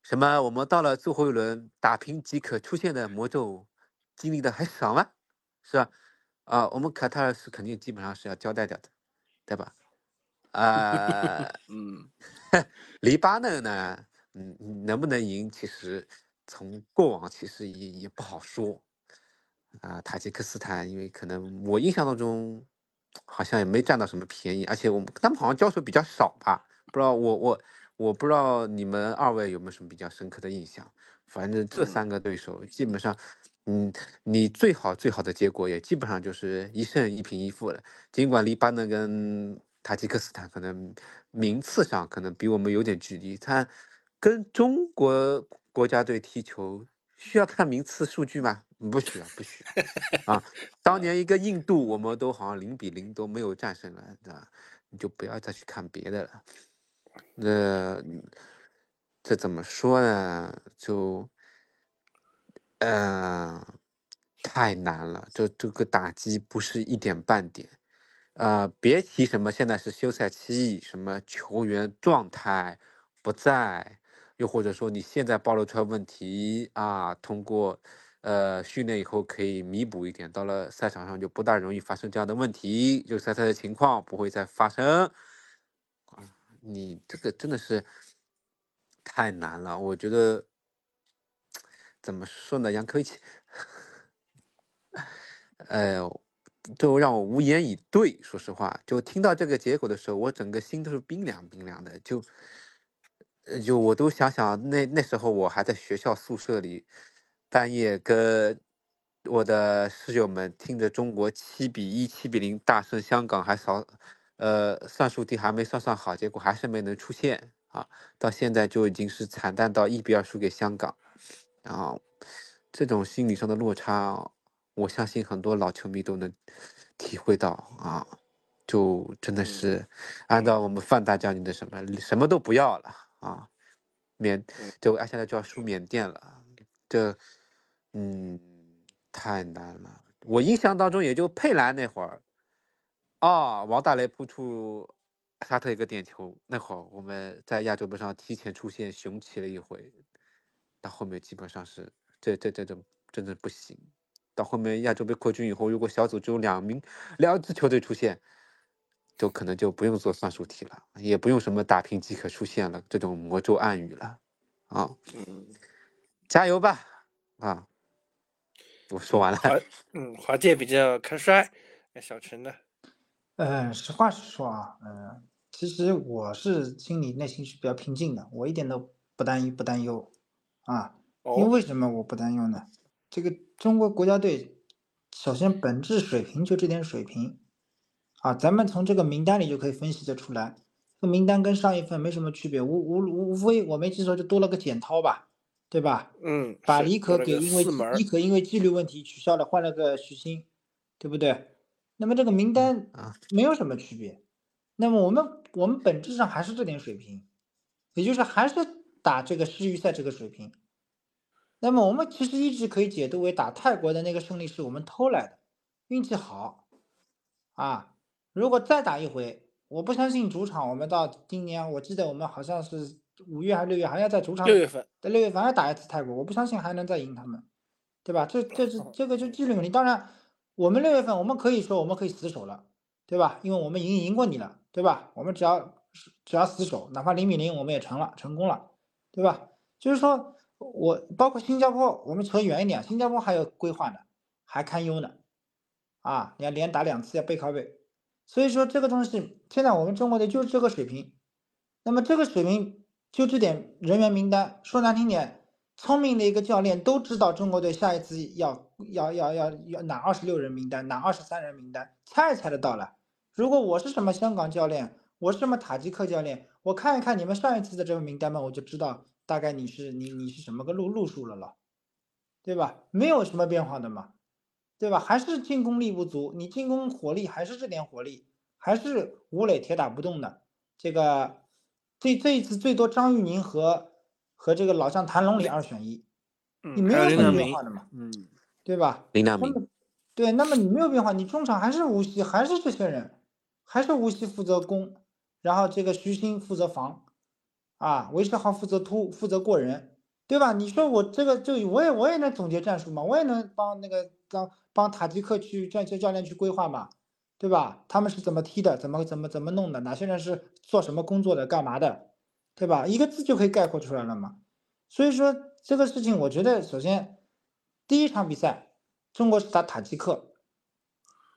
什么我们到了最后一轮打平即可出现的魔咒，经历的还少吗？是吧？啊，我们卡塔尔是肯定基本上是要交代掉的，对吧？啊，嗯，黎巴嫩呢，嗯，能不能赢？其实从过往其实也也不好说。啊，塔吉克斯坦，因为可能我印象当中。好像也没占到什么便宜，而且我们他们好像交手比较少吧？不知道我我我不知道你们二位有没有什么比较深刻的印象？反正这三个对手基本上，嗯，你最好最好的结果也基本上就是一胜一平一负了。尽管黎巴嫩跟塔吉克斯坦可能名次上可能比我们有点距离，他跟中国国家队踢球需要看名次数据吗？不需要，不需要啊！当年一个印度，我们都好像零比零都没有战胜了，对吧？你就不要再去看别的了。那这怎么说呢？就，嗯，太难了，这这个打击不是一点半点。呃，别提什么现在是休赛期，什么球员状态不在，又或者说你现在暴露出来问题啊，通过。呃，训练以后可以弥补一点，到了赛场上就不大容易发生这样的问题，就赛赛的情况不会再发生。你这个真的是太难了，我觉得怎么说呢？杨科奇，哎呦，就让我无言以对。说实话，就听到这个结果的时候，我整个心都是冰凉冰凉的。就，就我都想想，那那时候我还在学校宿舍里，半夜跟我的室友们听着中国七比一、七比零大胜香港，还少，呃，算术题还没算算好，结果还是没能出现啊。到现在就已经是惨淡到一比二输给香港，然后这种心理上的落差，我相信很多老球迷都能体会到啊。就真的是按照我们范大将军的什么什么都不要了啊，缅就按现在就要输缅甸了，这嗯太难了。我印象当中也就佩兰那会儿啊，王大雷扑出沙特一个点球，那会儿我们在亚洲杯上提前出现雄起了一回，到后面基本上是这这这种真的不行。到后面亚洲杯扩军以后，如果小组只有两名两支球队出现。就可能就不用做算术题了，也不用什么打平即可出现了这种魔咒暗语了，啊，嗯，加油吧，啊，我说完了。嗯，华界比较看衰，那小陈呢？嗯，实话实说啊，嗯，其实我是心里内心是比较平静的，我一点都不担忧不担忧，啊，因为哦，为什么我不担忧呢？这个中国国家队，首先本质水平就这点水平，啊，咱们从这个名单里就可以分析得出来，这个名单跟上一份没什么区别，无无无无非我没记错就多了个简涛吧，对吧？嗯，把李可给因为李可因为纪律问题取消了，换了个徐昕，对不对？那么这个名单啊没有什么区别。那么我们我们本质上还是这点水平，也就是还是打这个世预赛这个水平。那么我们其实一直可以解读为打泰国的那个胜利是我们偷来的，运气好啊。如果再打一回，我不相信主场我们到今年，我记得我们好像是五月还是六月还要在主场六月份，在六月份还要打一次泰国，我不相信还能再赢他们，对吧？这这是这个就纪律问题。当然，我们六月份我们可以说我们可以死守了，对吧？因为我们已经赢过你了，对吧？我们只要只要死守，哪怕零比零我们也成了，成功了，对吧？就是说我包括新加坡，我们扯远一点，新加坡还有规划呢，还堪忧呢，啊，你要连打两次要背靠背，所以说这个东西现在我们中国队就是这个水平，那么这个水平就这点人员名单，说难听点，聪明的一个教练都知道中国队下一次要要要要要哪二十六人名单，哪二十三人名单，猜也猜得到了。如果我是什么香港教练，我是什么塔吉克教练，我看一看你们上一次的这个名单嘛，我就知道大概你是你你是什么个路路数了了，对吧？没有什么变化的嘛，对吧？还是进攻力不足，你进攻火力还是这点火力，还是吴磊铁打不动的。这个这这一次最多张玉宁和和这个老将谭龙里二选一，你没有什么变化的嘛，嗯，对吧？林大明对，那么你没有变化，你中场还是无锡，还是这些人，还是无锡负责攻，然后这个徐新负责防，啊，韦世豪负责突，负责过人，对吧？你说我这个就我也我也能总结战术嘛，我也能帮那个帮帮塔吉克去战教教练去规划嘛，对吧？他们是怎么踢的，怎么怎么怎么弄的，哪些人是做什么工作的，干嘛的，对吧？一个字就可以概括出来了嘛。所以说这个事情，我觉得首先第一场比赛。中国是打塔吉克，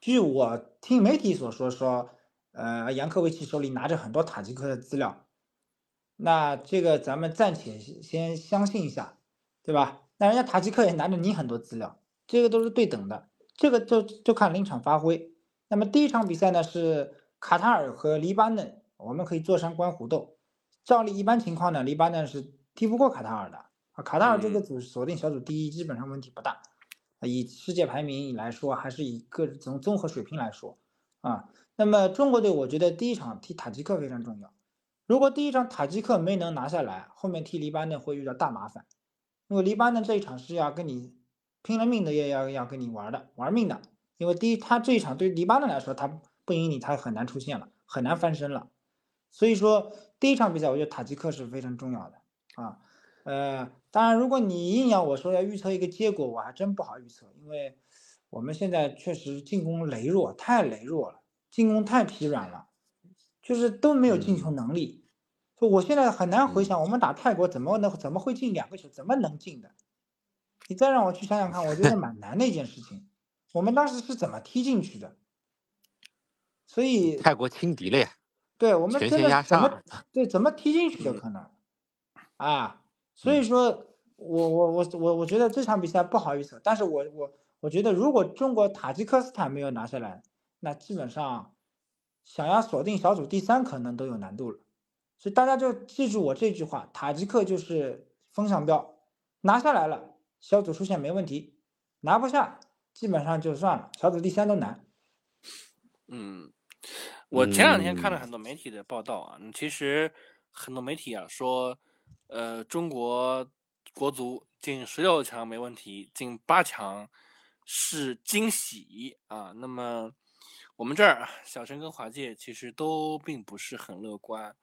据我听媒体所说，说，呃，杨科维奇手里拿着很多塔吉克的资料，那这个咱们暂且先相信一下，对吧？那人家塔吉克也拿着你很多资料，这个都是对等的，这个就就看临场发挥。那么第一场比赛呢是卡塔尔和黎巴嫩，我们可以坐山观虎斗。照例一般情况呢，黎巴嫩是踢不过卡塔尔的啊，卡塔尔这个组锁定小组第一，基本上问题不大。以世界排名来说，还是以个从综合水平来说，啊，那么中国队我觉得第一场踢塔吉克非常重要。如果第一场塔吉克没能拿下来，后面踢黎巴嫩会遇到大麻烦，因为黎巴嫩这一场是要跟你拼了命的，也要要跟你玩的，玩命的。因为第一，他这一场对黎巴嫩来说，他不赢你，他很难出现了，很难翻身了。所以说第一场比赛，我觉得塔吉克是非常重要的啊。呃，当然，如果你硬要我说要预测一个结果，我还真不好预测，因为我们现在确实进攻羸弱，太羸弱了，进攻太疲软了，就是都没有进球能力。就我现在很难回嗯想，我们打泰国怎么能怎么会进两个球，怎么能进的？你再让我去想想看，我觉得蛮难的一件事情。我们当时是怎么踢进去的？所以泰国轻敌了呀，对我们真的怎么对怎么踢进去的嗯可能啊？所以嗯说我我我我我觉得这场比赛不好意思，但是我我我觉得如果中国塔吉克斯坦没有拿下来，那基本上想要锁定小组第三可能都有难度了。所以大家就记住我这句话：塔吉克就是风向标，拿下来了，小组出线没问题；拿不下，基本上就算了，小组第三都难。嗯，我前两天看了嗯很多媒体的报道啊，嗯其实很多媒体啊说，呃，中国国足进十六强没问题，进八强是惊喜啊。那么我们这儿小陈跟华界其实都并不是很乐观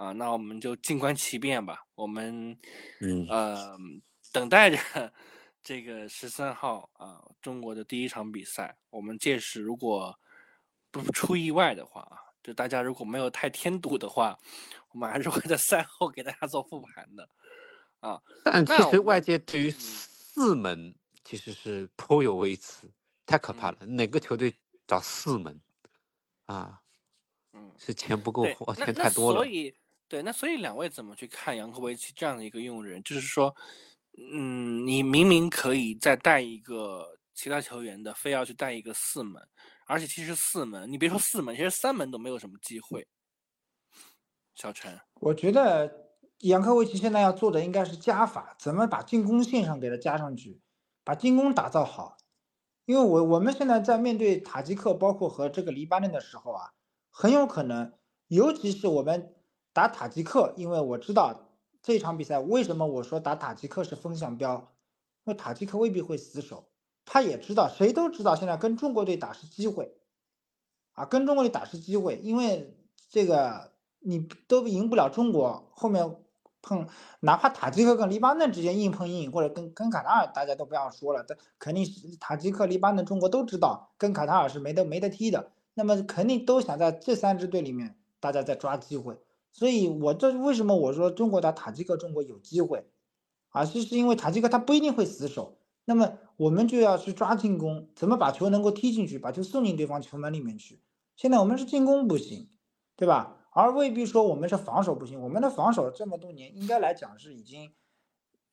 啊，那我们就静观其变吧。我们嗯呃等待着这个十三号啊中国的第一场比赛，我们届时如果不出意外的话啊，就大家如果没有太添堵的话，我们还是会在赛后给大家做复盘的啊。但其实外界对于嗯四门其实是颇有微词，太可怕嗯了。哪个球队找四门啊？嗯，是钱不够对，花，钱太多了所。以对，那所以两位怎么去看杨科维奇这样的一个用人？就是说，嗯，你明明可以再带一个其他球员的，非要去带一个四门，而且其实四门，你别说四门，其实三门都没有什么机会。小陈，我觉得杨科维奇现在要做的应该是加法，怎么把进攻线上给它加上去，把进攻打造好。因为我我们现在在面对塔吉克，包括和这个黎巴嫩的时候啊，很有可能，尤其是我们打塔吉克，因为我知道这场比赛为什么我说打塔吉克是风向标，因为塔吉克未必会死守，他也知道，谁都知道现在跟中国队打是机会，啊，跟中国队打是机会，因为这个你都赢不了中国，后面碰哪怕塔吉克跟黎巴嫩之间硬碰硬，或者跟跟卡塔尔，大家都不要说了，但肯定是塔吉克、黎巴嫩，中国都知道跟卡塔尔是没得没得踢的，那么肯定都想在这三支队里面大家在抓机会，所以我这为什么我说中国打塔吉克，中国有机会，啊，就是因为塔吉克他不一定会死守，那么我们就要去抓进攻，怎么把球能够踢进去，把球送进对方球门里面去。现在我们是进攻不行，对吧？而未必说我们是防守不行。我们的防守这么多年，应该来讲是已经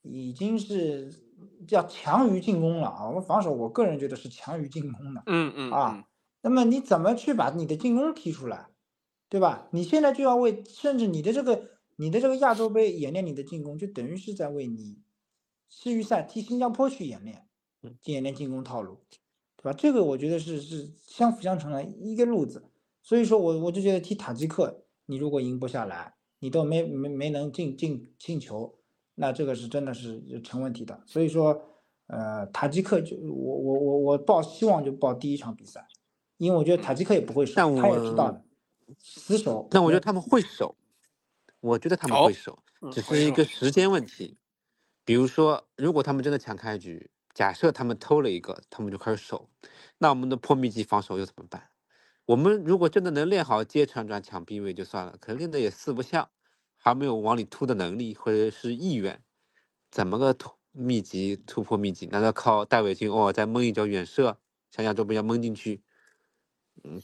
已经是叫强于进攻了啊。我们防守，我个人觉得是强于进攻的。嗯嗯啊，那么你怎么去把你的进攻踢出来，对吧？你现在就要为，甚至你的这个你的这个亚洲杯演练你的进攻，就等于是在为你世预赛踢新加坡去演练，演练进攻套路，对吧？这个我觉得是是相辅相成的一个路子。所以说我我就觉得踢塔吉克，你如果赢不下来，你都没没没能进进进球，那这个是真的是成问题的。所以说，呃，塔吉克就我我我我抱希望就抱第一场比赛，因为我觉得塔吉克也不会输，但他也知道的，死守。但我觉得他们会守，我觉得他们哦会守，嗯只是一个时间问题。比如说，如果他们真的抢开局，假设他们偷了一个，他们就开始守，那我们的破密集防守又怎么办？我们如果真的能练好接传转抢逼位就算了，可练的也四不像，还没有往里突的能力或者是意愿，怎么个突密集突破密集？难道靠戴伟军哦再蒙一脚远射，像亚洲杯一样蒙进去？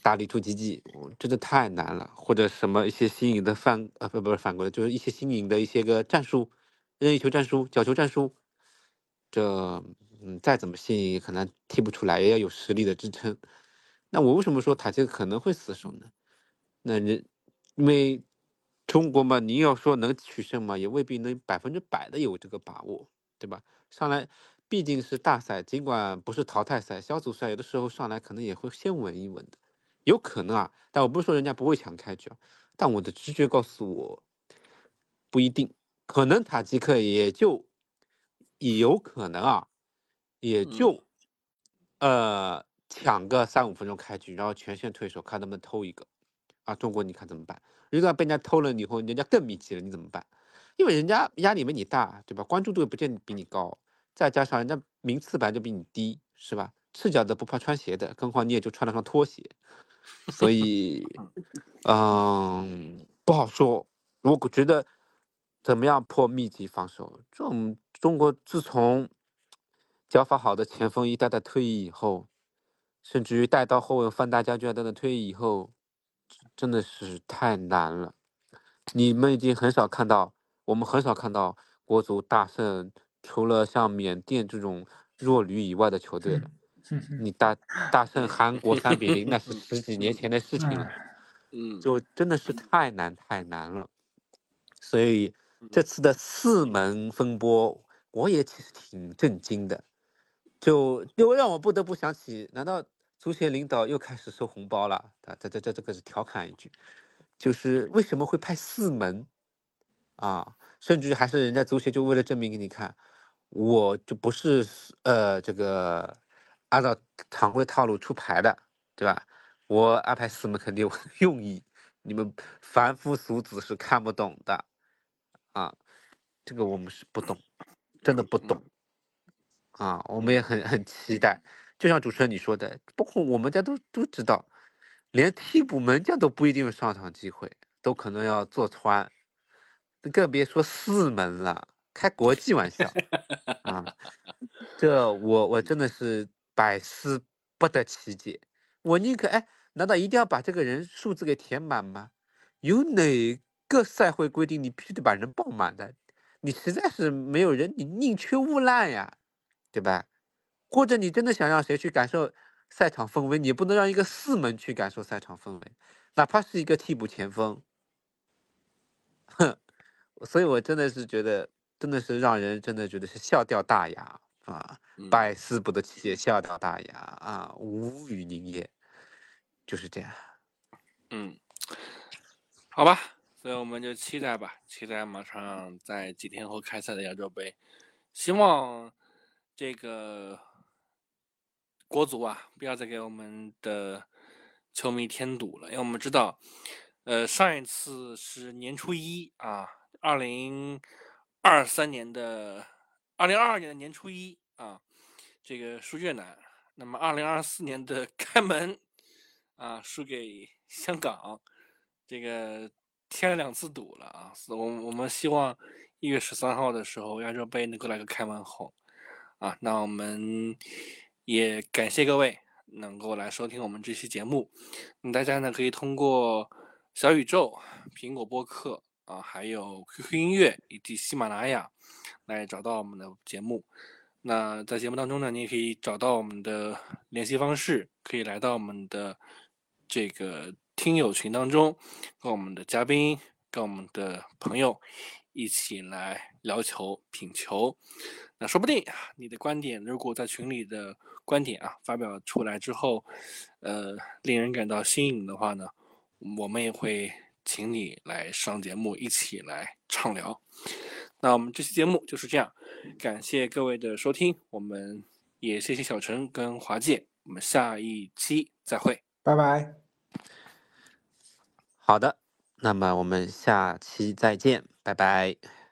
大力突击技，我真的太难了。或者什么一些新颖的反呃不不是反过来，就是一些新颖的一些个战术，任意球战术、角球战术，这嗯再怎么新颖，可能踢不出来，也要有实力的支撑。那我为什么说塔吉克可能会死守呢？那人因为中国嘛，你要说能取胜嘛，也未必能百分之百的有这个把握，对吧？上来毕竟是大赛，尽管不是淘汰赛，小组赛有的时候上来可能也会先稳一稳的，有可能啊。但我不是说人家不会抢开局啊，但我的直觉告诉我，不一定，可能塔吉克也就也有可能啊，也嗯就、呃抢个三五分钟开局，然后全线退守，看能不能偷一个啊。中国你看怎么办？如果被人家偷了以后，人家更密集了，你怎么办？因为人家压力没你大，对吧？关注度也不见得比你高，再加上人家名次本来就比你低，是吧？赤脚的不怕穿鞋的，更何况你也就穿了双拖鞋，所以，嗯，不好说。我觉得怎么样破密集防守？这种中国自从脚法好的前锋一代代退役以后，甚至于带到后卫范大将军等等退役以后，真的是太难了。你们已经很少看到，我们很少看到国足大胜，除了像缅甸这种弱旅以外的球队了。你大大胜韩国三比零，那是十几年前的事情了。嗯，就真的是太难太难了。所以这次的四门风波，我也其实挺震惊的，就又让我不得不想起，难道足协领导又开始收红包了？啊，这这这这个是调侃一句，就是为什么会派四门啊？甚至还是人家足协就为了证明给你看，我就不是呃这个按照常规套路出牌的，对吧？我安排四门肯定有 用意，你们凡夫俗子是看不懂的。啊，这个我们是不懂，真的不懂。啊，我们也很很期待，就像主持人你说的，包括我们家都都知道，连替补门将都不一定有上场机会，都可能要坐穿，更别说四门了，开国际玩笑 啊！这我我真的是百思不得其解。我宁可哎，难道一定要把这个人数字给填满吗？有哪？个赛会规定，你必须得把人报满的，你实在是没有人，你宁缺毋滥呀，对吧？或者你真的想让谁去感受赛场氛围，你不能让一个四门去感受赛场氛围，哪怕是一个替补前锋，哼，所以我真的是觉得，真的是让人真的觉得是笑掉大牙啊，百思不得其解，笑掉大牙啊，无语凝噎，就是这样。嗯，好吧。所以我们就期待吧，期待马上在几天后开赛的亚洲杯，希望这个国足啊不要再给我们的球迷添堵了，因为我们知道，呃，上一次是年初一啊，二零二三年的二零二二年的年初一啊，这个输越南，那么二零二四年的 开门啊输给 香港，这个。添了两次堵了啊！我我们希望一月十三号的时候亚洲杯能够来个开门红啊！那我们也感谢各位能够来收听我们这期节目。那大家呢可以通过小宇宙、苹果播客啊，还有 QQ 音乐以及喜马拉雅来找到我们的节目。那在节目当中呢，你也可以找到我们的联系方式，可以来到我们的这个。听友群当中，跟我们的嘉宾、跟我们的朋友一起来聊球、品球，那说不定啊你的观点，如果在群里的观点啊发表出来之后，呃，令人感到新颖的话呢，我们也会请你来上节目，一起来畅聊。那我们这期节目就是这样，感谢各位的收听，我们也谢谢小陈跟华健，我们下一期再会，拜拜。好的，那么我们下期再见，拜拜。